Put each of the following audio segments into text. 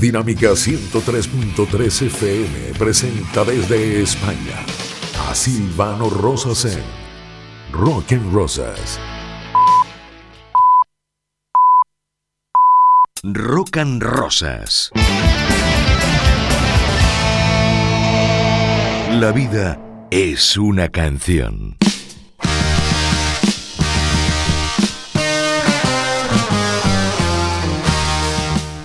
Dinámica 103.3 FM presenta desde España a Silvano Rosas en Rock Rosas. Rock and Rosas. La vida es una canción.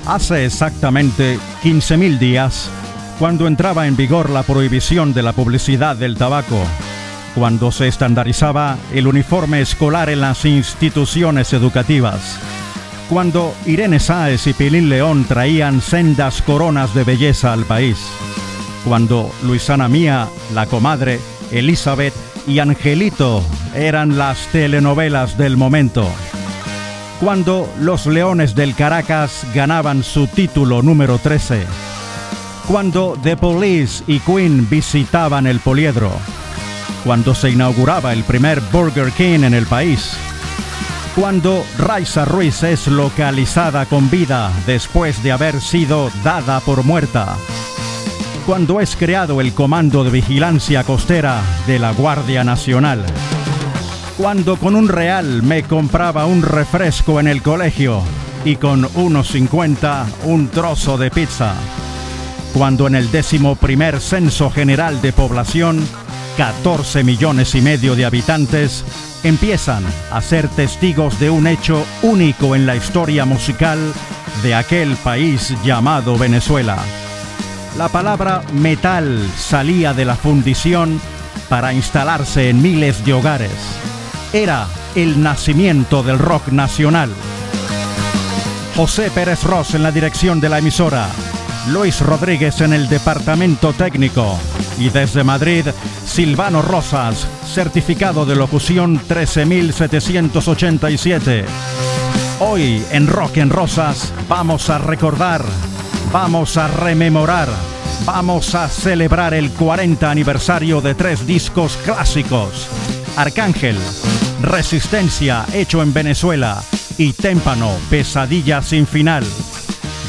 Hace exactamente 15.000 días, cuando entraba en vigor la prohibición de la publicidad del tabaco, cuando se estandarizaba el uniforme escolar en las instituciones educativas, cuando Irene Sáez y Pilín León traían sendas coronas de belleza al país, cuando Luisana Mía, la comadre, Elizabeth y Angelito eran las telenovelas del momento cuando los Leones del Caracas ganaban su título número 13, cuando The Police y Queen visitaban el poliedro, cuando se inauguraba el primer Burger King en el país, cuando Raisa Ruiz es localizada con vida después de haber sido dada por muerta, cuando es creado el Comando de Vigilancia Costera de la Guardia Nacional, cuando con un real me compraba un refresco en el colegio y con unos 50 un trozo de pizza. Cuando en el décimo primer censo general de población, 14 millones y medio de habitantes empiezan a ser testigos de un hecho único en la historia musical de aquel país llamado Venezuela. La palabra metal salía de la fundición para instalarse en miles de hogares era el nacimiento del rock nacional. José Pérez Ross en la dirección de la emisora, Luis Rodríguez en el departamento técnico y desde Madrid, Silvano Rosas, certificado de locución 13787. Hoy en Rock en Rosas vamos a recordar, vamos a rememorar, vamos a celebrar el 40 aniversario de tres discos clásicos. Arcángel, Resistencia hecho en Venezuela y Témpano, Pesadilla sin final.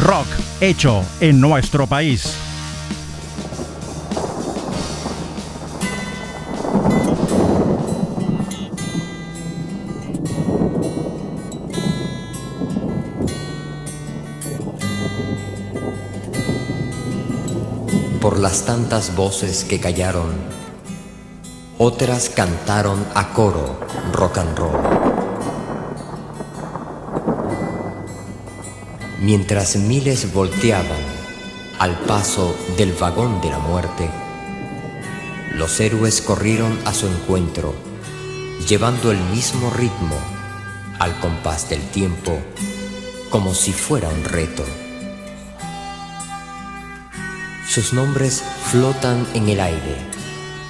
Rock hecho en nuestro país. Por las tantas voces que callaron otras cantaron a coro rock and roll. Mientras miles volteaban al paso del vagón de la muerte, los héroes corrieron a su encuentro, llevando el mismo ritmo al compás del tiempo, como si fuera un reto. Sus nombres flotan en el aire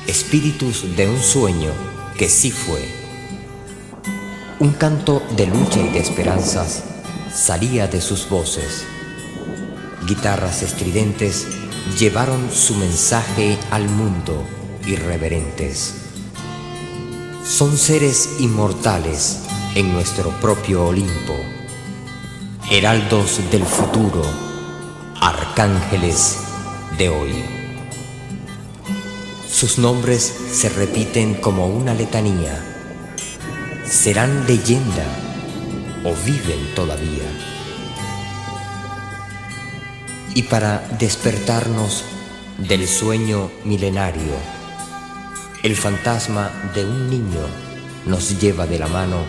espíritus de un sueño que sí fue. Un canto de lucha y de esperanzas salía de sus voces. Guitarras estridentes llevaron su mensaje al mundo irreverentes. Son seres inmortales en nuestro propio Olimpo, heraldos del futuro, arcángeles de hoy. Sus nombres se repiten como una letanía. ¿Serán leyenda o viven todavía? Y para despertarnos del sueño milenario, el fantasma de un niño nos lleva de la mano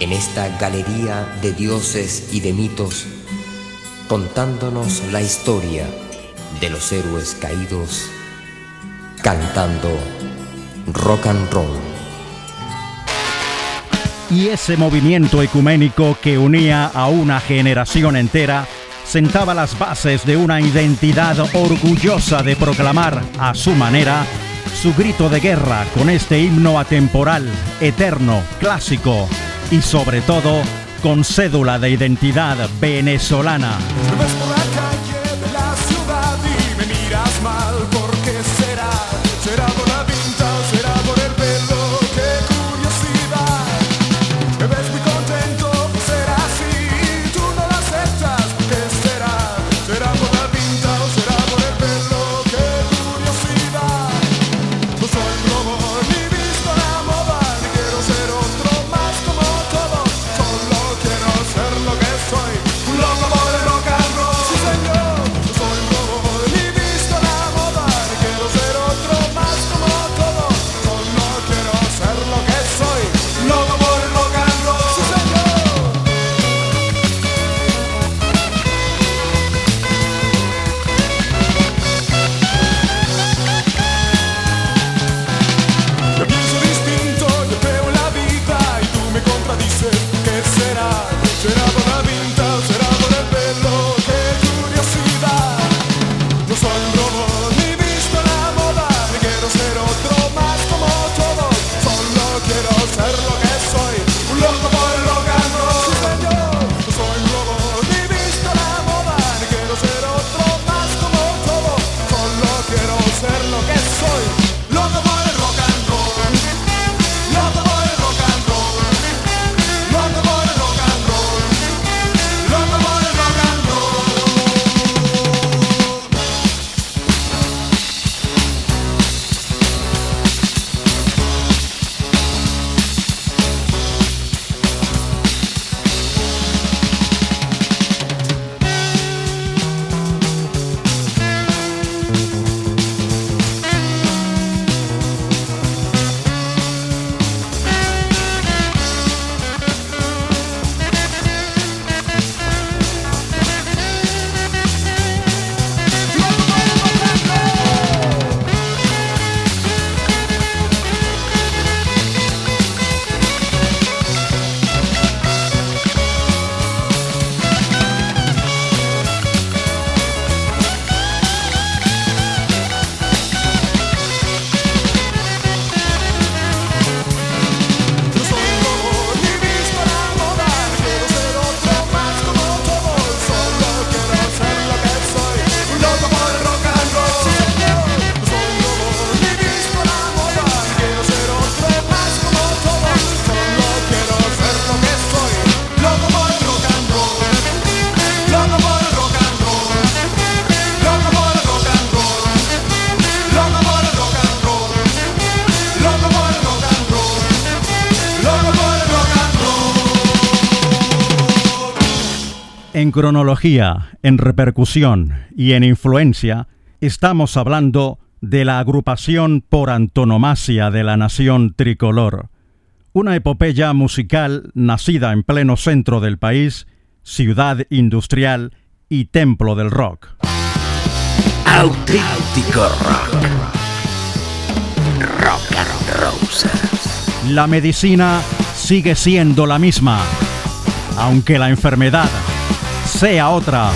en esta galería de dioses y de mitos, contándonos la historia de los héroes caídos cantando rock and roll. Y ese movimiento ecuménico que unía a una generación entera sentaba las bases de una identidad orgullosa de proclamar a su manera su grito de guerra con este himno atemporal, eterno, clásico y sobre todo con cédula de identidad venezolana. En cronología, en repercusión y en influencia, estamos hablando de la agrupación por antonomasia de la nación tricolor, una epopeya musical nacida en pleno centro del país, ciudad industrial y templo del rock. Auténtico rock. Rock and roses. La medicina sigue siendo la misma, aunque la enfermedad sea otra.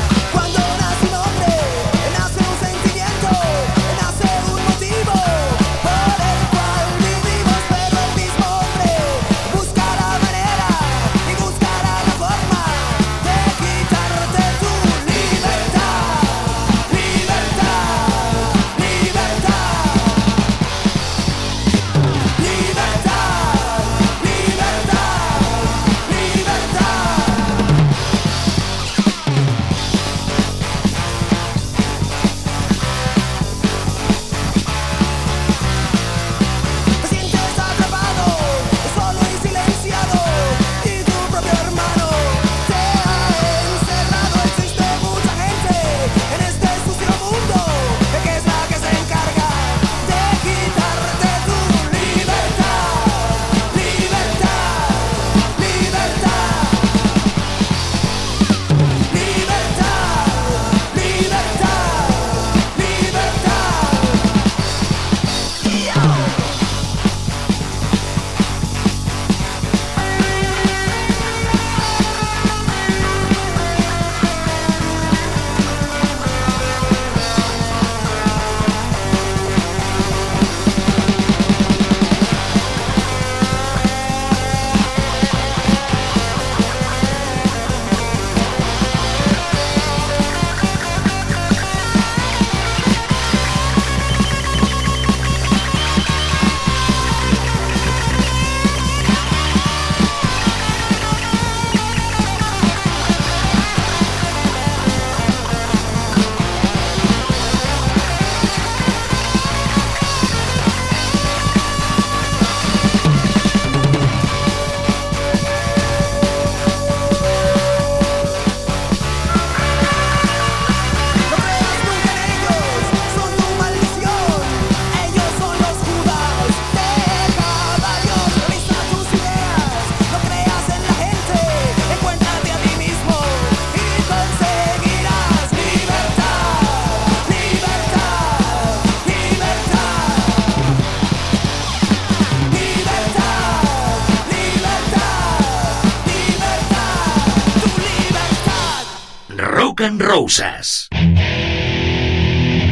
Rosas.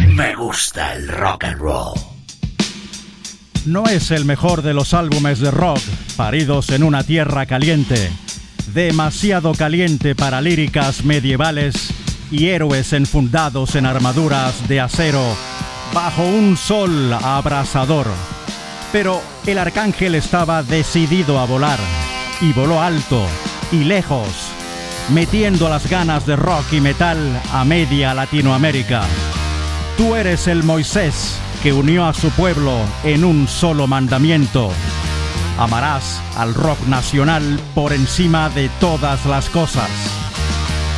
Me gusta el rock and roll. No es el mejor de los álbumes de rock paridos en una tierra caliente, demasiado caliente para líricas medievales y héroes enfundados en armaduras de acero bajo un sol abrasador. Pero el arcángel estaba decidido a volar y voló alto y lejos metiendo las ganas de rock y metal a media Latinoamérica. Tú eres el Moisés que unió a su pueblo en un solo mandamiento. Amarás al rock nacional por encima de todas las cosas.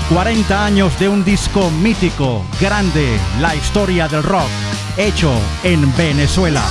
40 años de un disco mítico, grande, la historia del rock, hecho en Venezuela.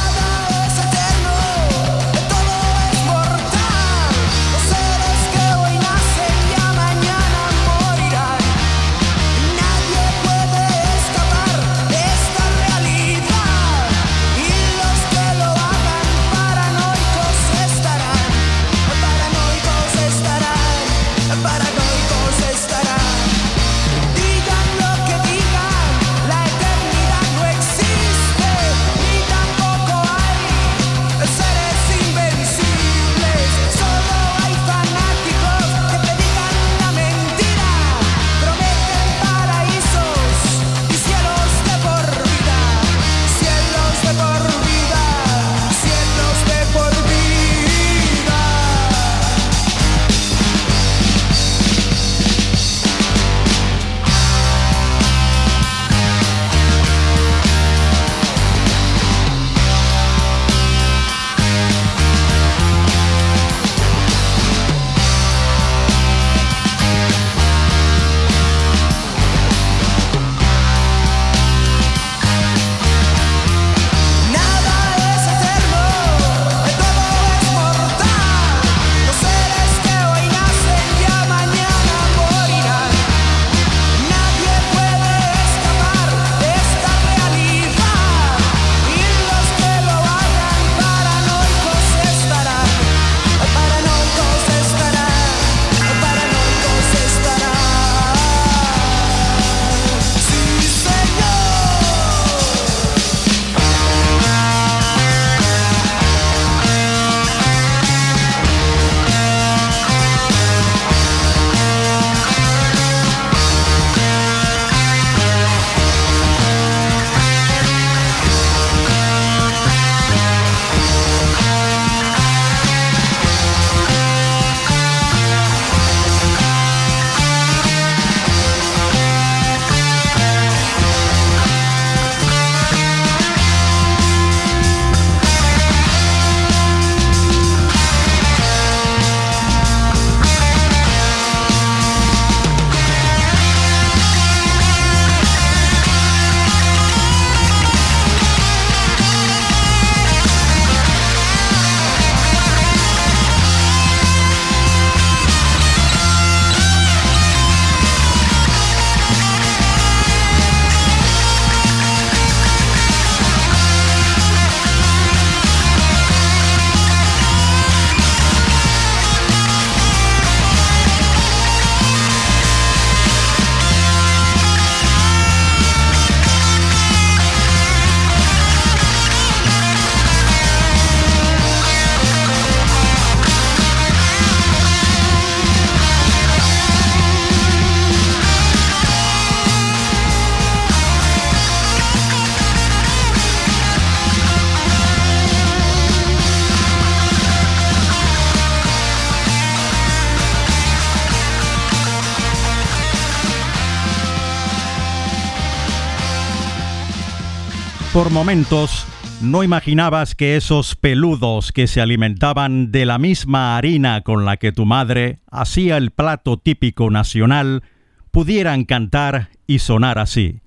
Por momentos, no imaginabas que esos peludos que se alimentaban de la misma harina con la que tu madre hacía el plato típico nacional pudieran cantar y sonar así.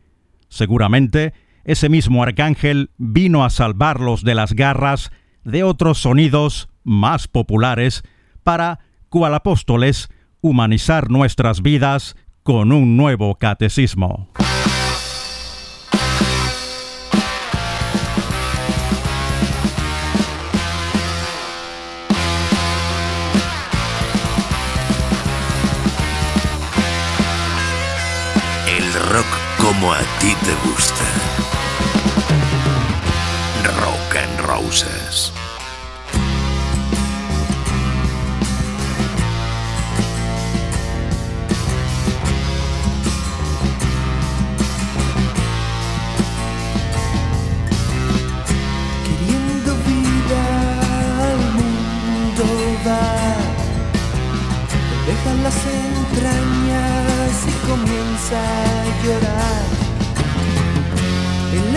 Seguramente, ese mismo arcángel vino a salvarlos de las garras de otros sonidos más populares para, cual apóstoles, humanizar nuestras vidas con un nuevo catecismo. Como a ti te gusta. Rock and Roses. Queriendo vida al mundo las entrañas y comienza a llorar. Él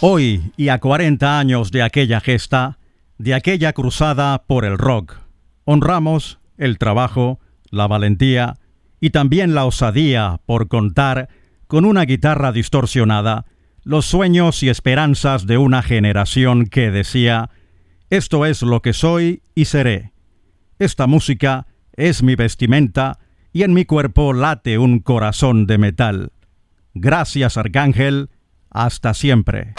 Hoy y a 40 años de aquella gesta, de aquella cruzada por el rock, honramos el trabajo, la valentía y también la osadía por contar con una guitarra distorsionada los sueños y esperanzas de una generación que decía Esto es lo que soy y seré. Esta música es mi vestimenta y en mi cuerpo late un corazón de metal. Gracias, Arcángel. Hasta siempre.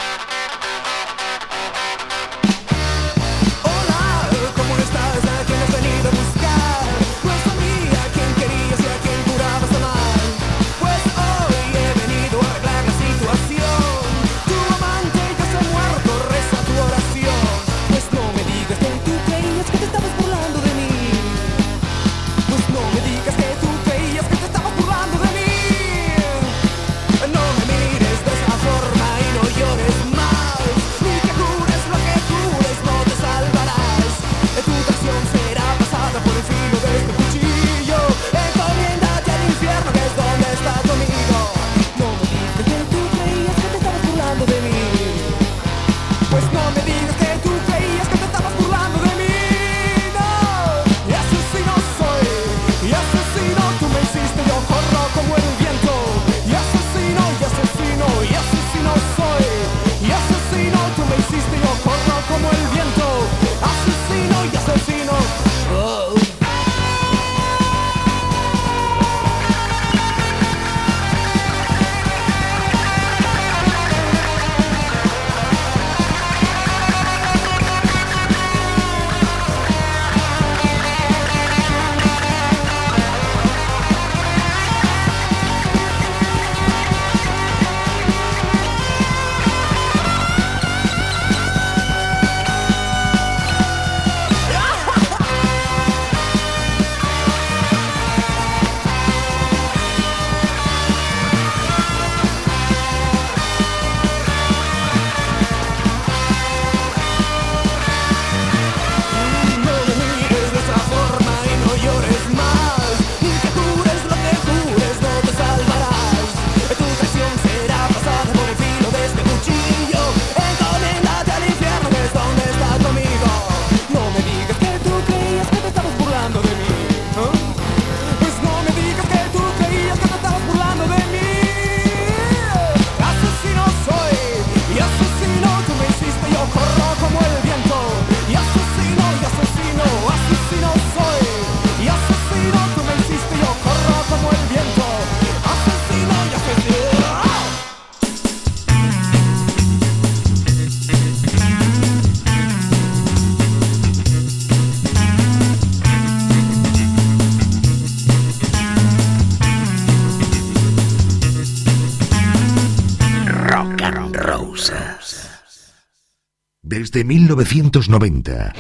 Desde 1990,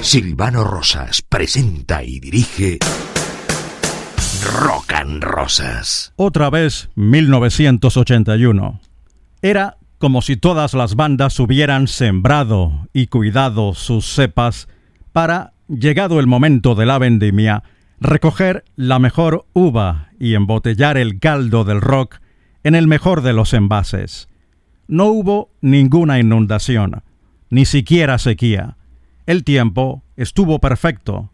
Silvano Rosas presenta y dirige Rock and Rosas. Otra vez 1981. Era como si todas las bandas hubieran sembrado y cuidado sus cepas para, llegado el momento de la vendimia, recoger la mejor uva y embotellar el caldo del rock en el mejor de los envases. No hubo ninguna inundación ni siquiera sequía. El tiempo estuvo perfecto.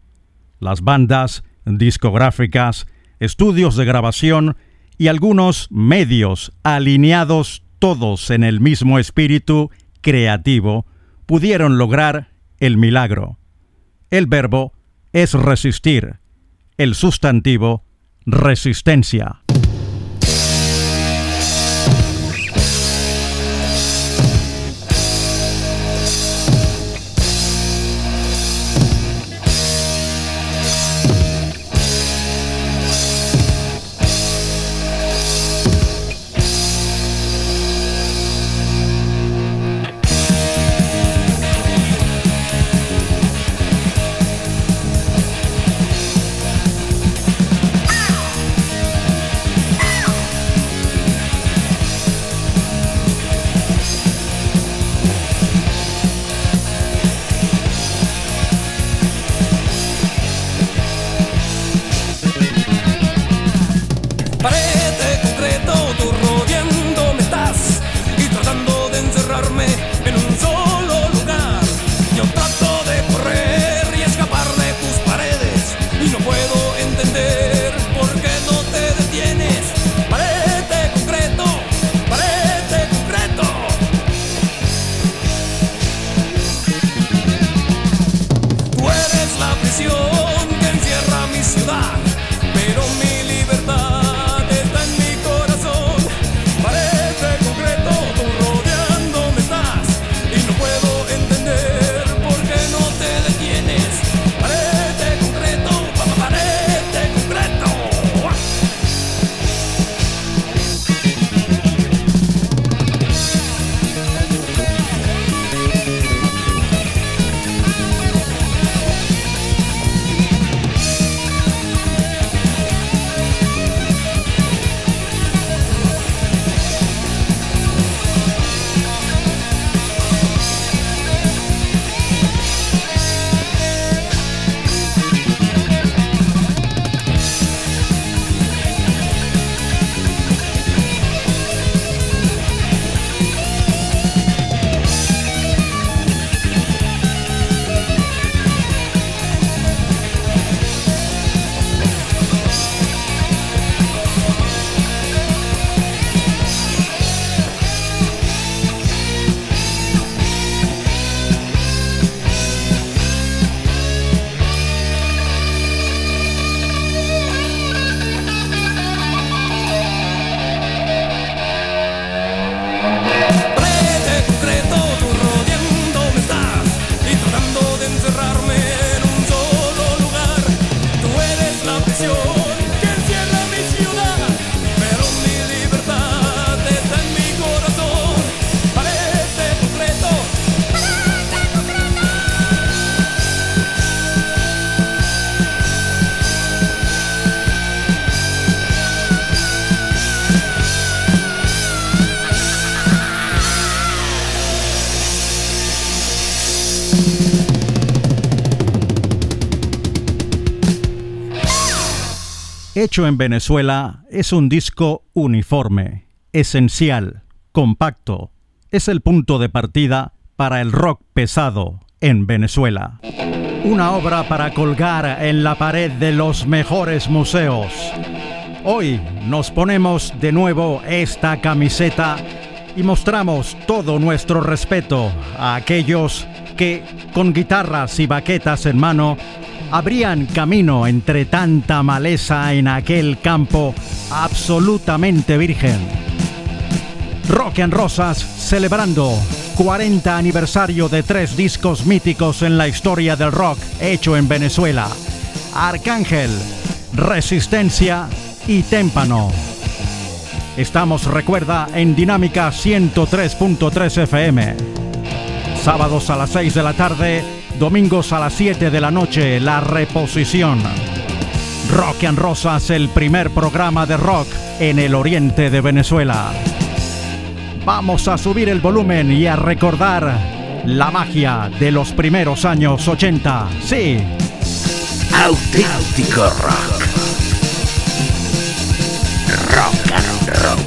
Las bandas, discográficas, estudios de grabación y algunos medios alineados todos en el mismo espíritu creativo pudieron lograr el milagro. El verbo es resistir, el sustantivo resistencia. Hecho en Venezuela es un disco uniforme, esencial, compacto. Es el punto de partida para el rock pesado en Venezuela. Una obra para colgar en la pared de los mejores museos. Hoy nos ponemos de nuevo esta camiseta y mostramos todo nuestro respeto a aquellos que, con guitarras y baquetas en mano, abrían camino entre tanta maleza en aquel campo absolutamente virgen. Rock en Rosas celebrando 40 aniversario de tres discos míticos en la historia del rock hecho en Venezuela. Arcángel, Resistencia y Témpano. Estamos, recuerda, en Dinámica 103.3 FM. Sábados a las 6 de la tarde Domingos a las 7 de la noche, la reposición. Rock and Rosas, el primer programa de rock en el oriente de Venezuela. Vamos a subir el volumen y a recordar la magia de los primeros años 80. Sí. Auténtico rock. Rock and Rosas.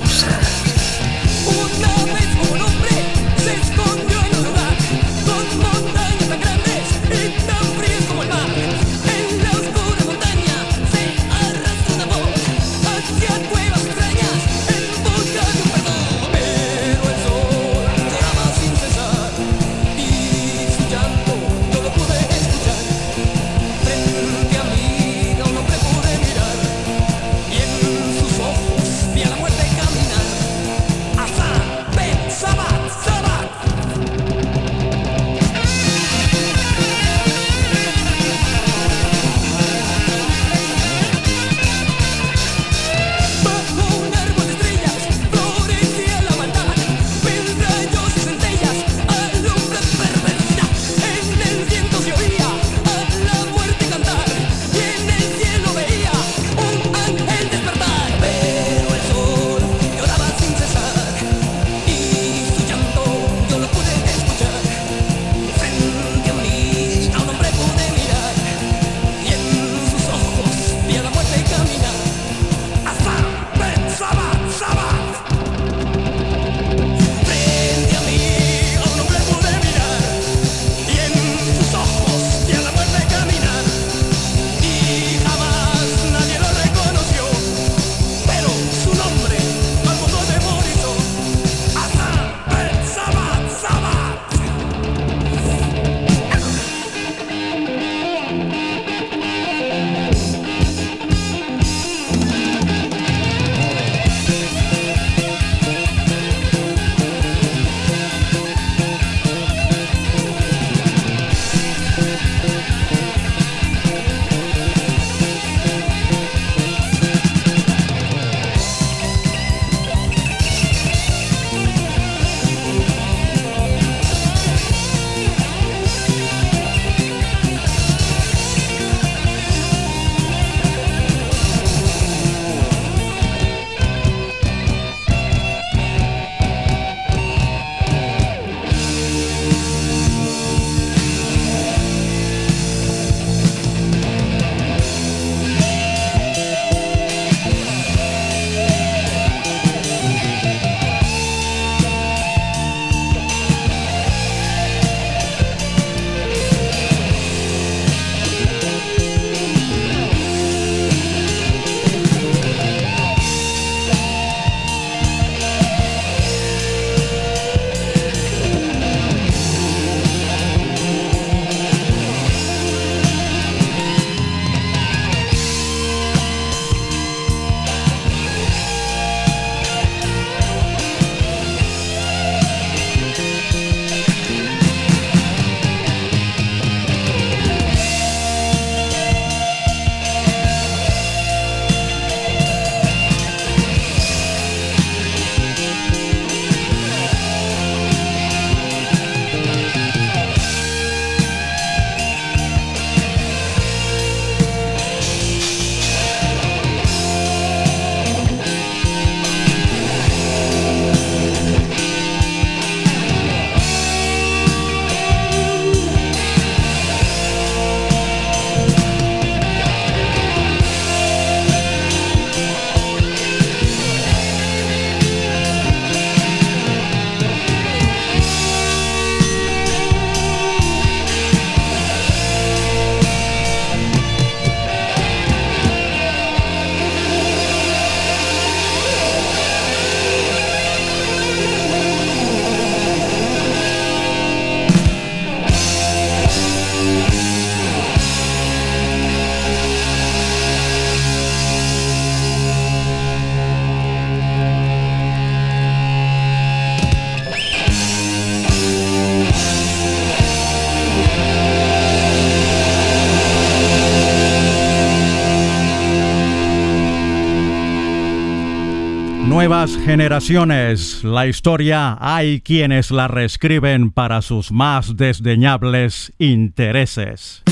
Nuevas generaciones, la historia hay quienes la reescriben para sus más desdeñables intereses.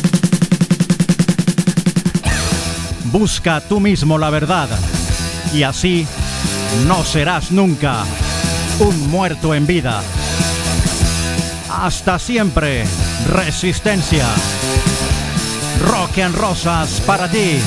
Busca tú mismo la verdad y así no serás nunca un muerto en vida. Hasta siempre, resistencia. Rock en rosas para ti.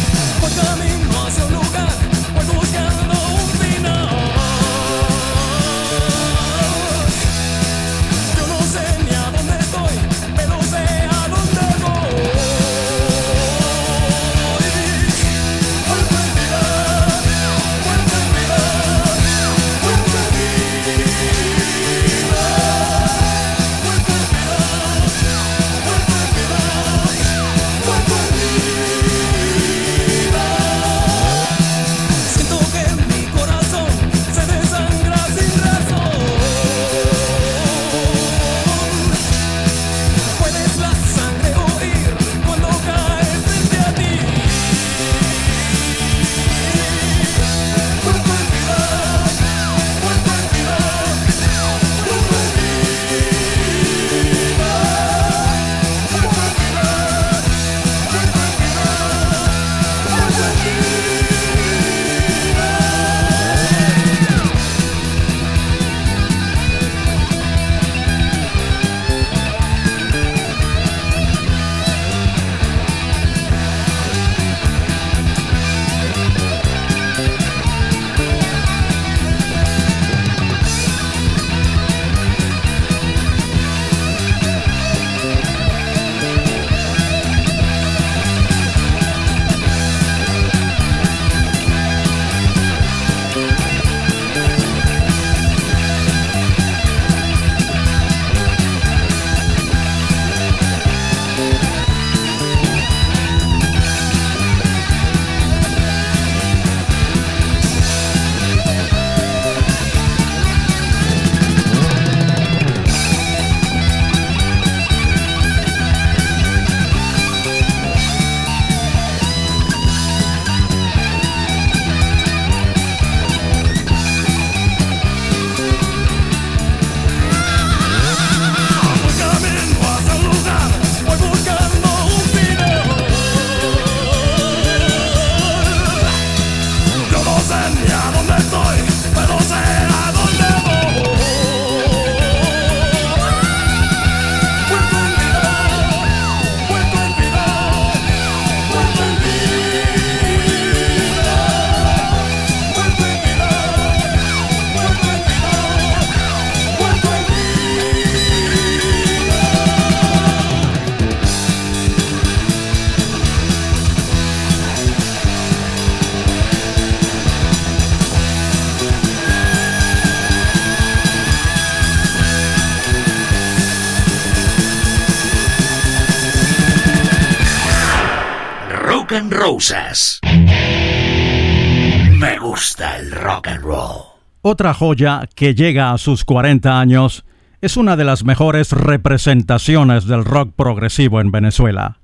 Me gusta el rock and roll. Otra joya que llega a sus 40 años es una de las mejores representaciones del rock progresivo en Venezuela.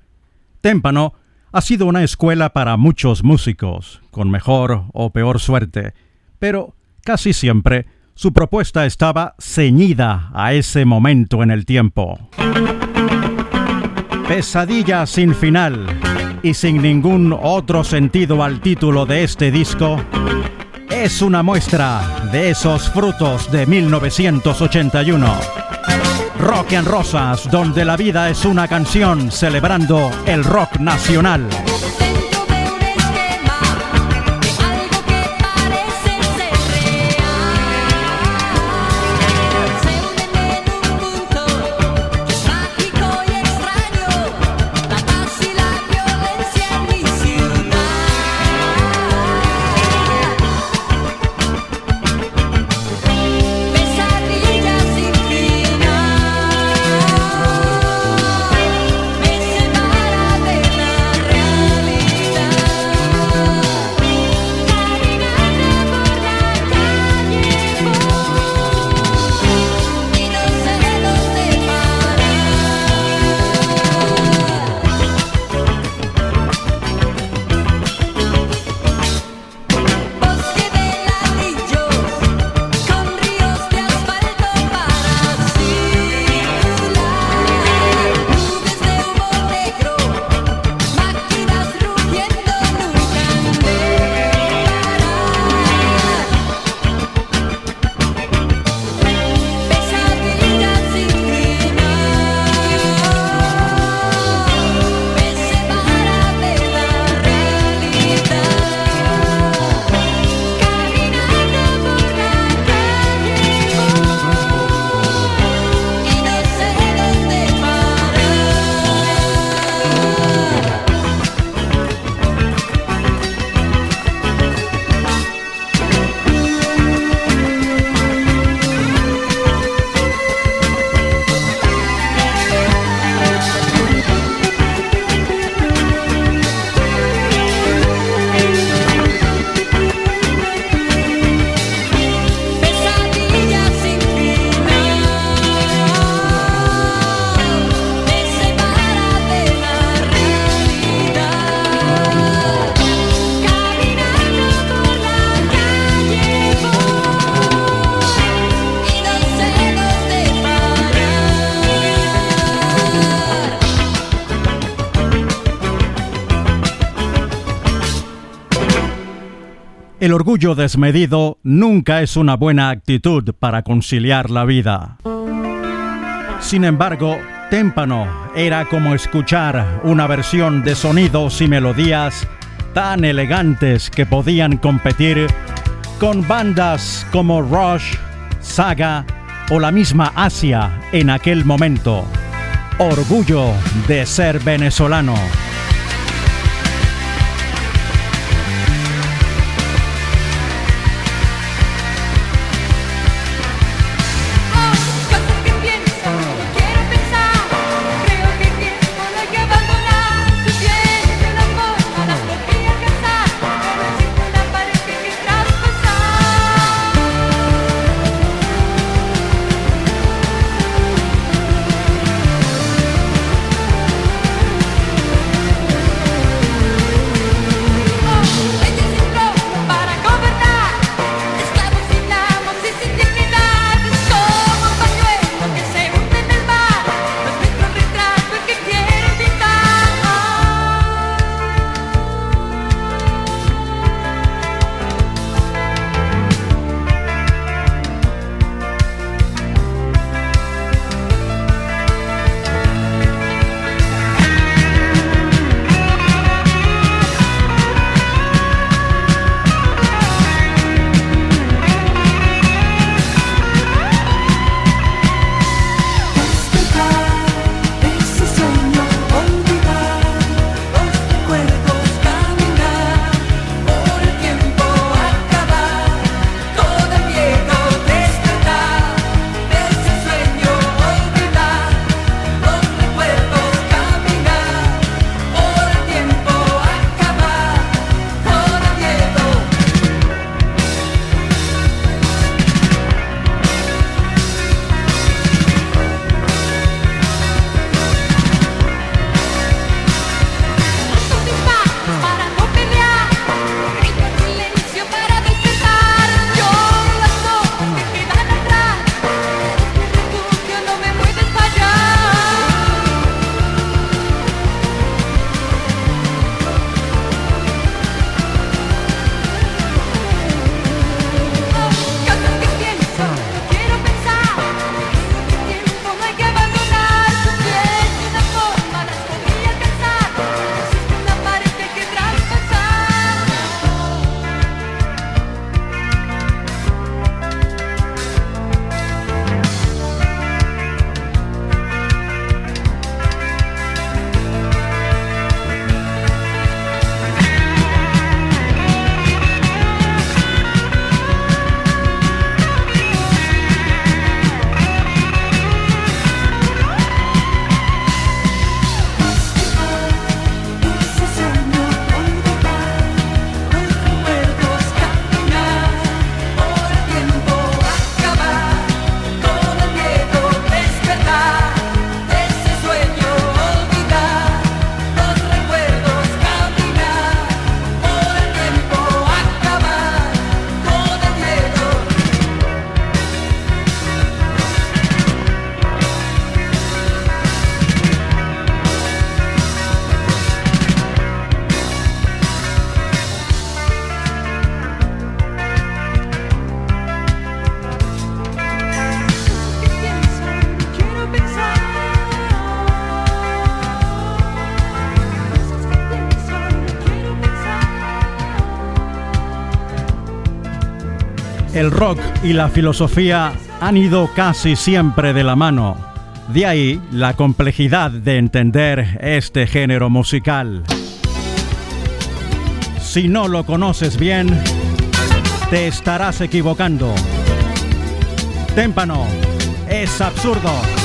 Témpano ha sido una escuela para muchos músicos, con mejor o peor suerte, pero casi siempre su propuesta estaba ceñida a ese momento en el tiempo. Pesadilla sin final y sin ningún otro sentido al título de este disco, es una muestra de esos frutos de 1981. Rock en Rosas, donde la vida es una canción celebrando el rock nacional. El orgullo desmedido nunca es una buena actitud para conciliar la vida. Sin embargo, Témpano era como escuchar una versión de sonidos y melodías tan elegantes que podían competir con bandas como Rush, Saga o la misma Asia en aquel momento. Orgullo de ser venezolano. El rock y la filosofía han ido casi siempre de la mano. De ahí la complejidad de entender este género musical. Si no lo conoces bien, te estarás equivocando. Témpano es absurdo.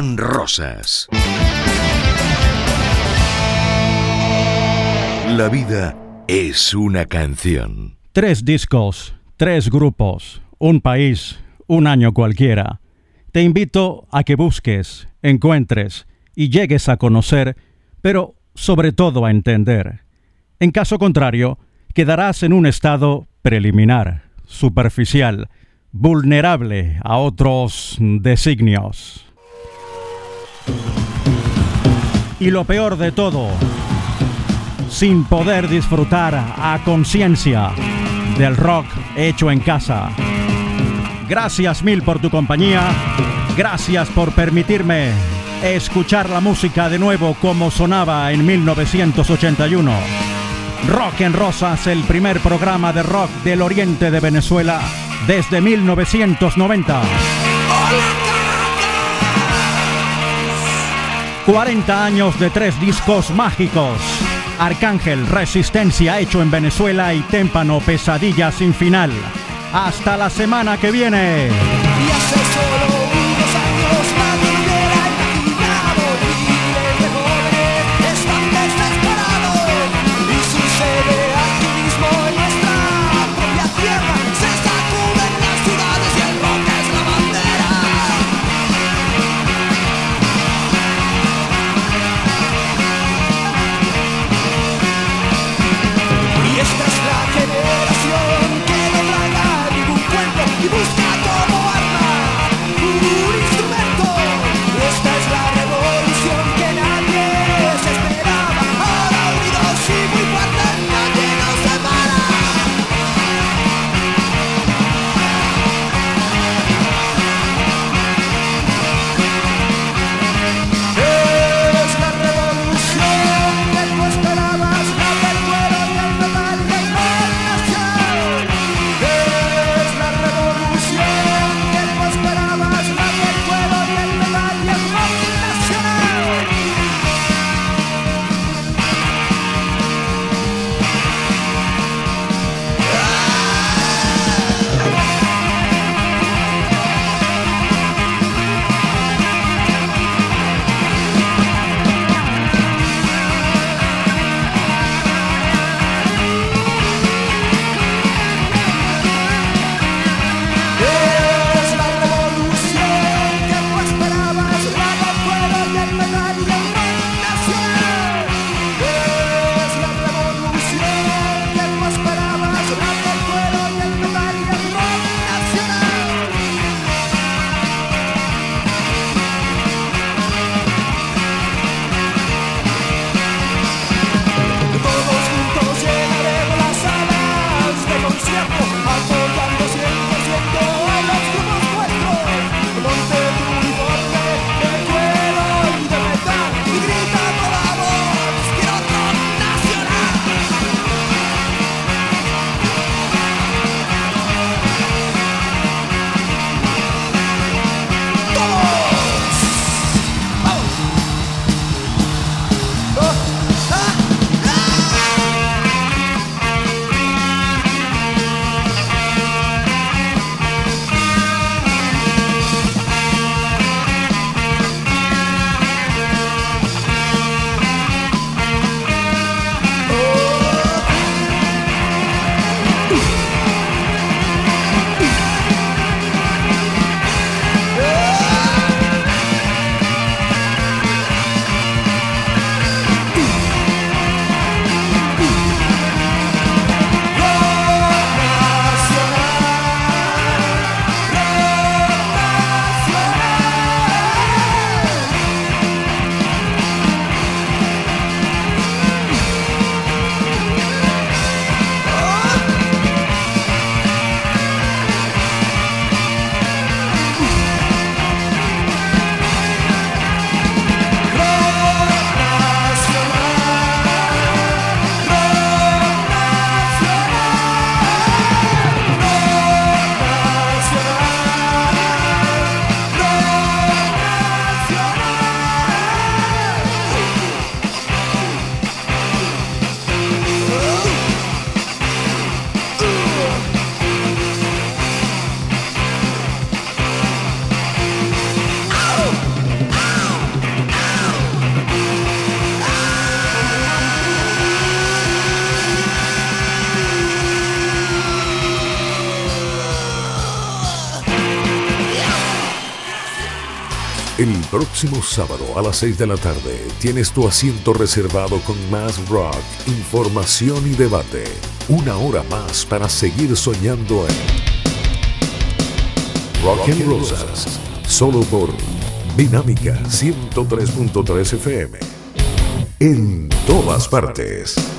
Rosas. La vida es una canción. Tres discos, tres grupos, un país, un año cualquiera. Te invito a que busques, encuentres y llegues a conocer, pero sobre todo a entender. En caso contrario, quedarás en un estado preliminar, superficial, vulnerable a otros designios. Y lo peor de todo, sin poder disfrutar a conciencia del rock hecho en casa. Gracias mil por tu compañía, gracias por permitirme escuchar la música de nuevo como sonaba en 1981. Rock en Rosas, el primer programa de rock del oriente de Venezuela desde 1990. 40 años de tres discos mágicos. Arcángel, Resistencia hecho en Venezuela y Témpano, Pesadilla sin final. Hasta la semana que viene. Próximo sábado a las 6 de la tarde tienes tu asiento reservado con más rock, información y debate. Una hora más para seguir soñando en Rock and Rosas, solo por Dinámica 103.3 FM. En todas partes.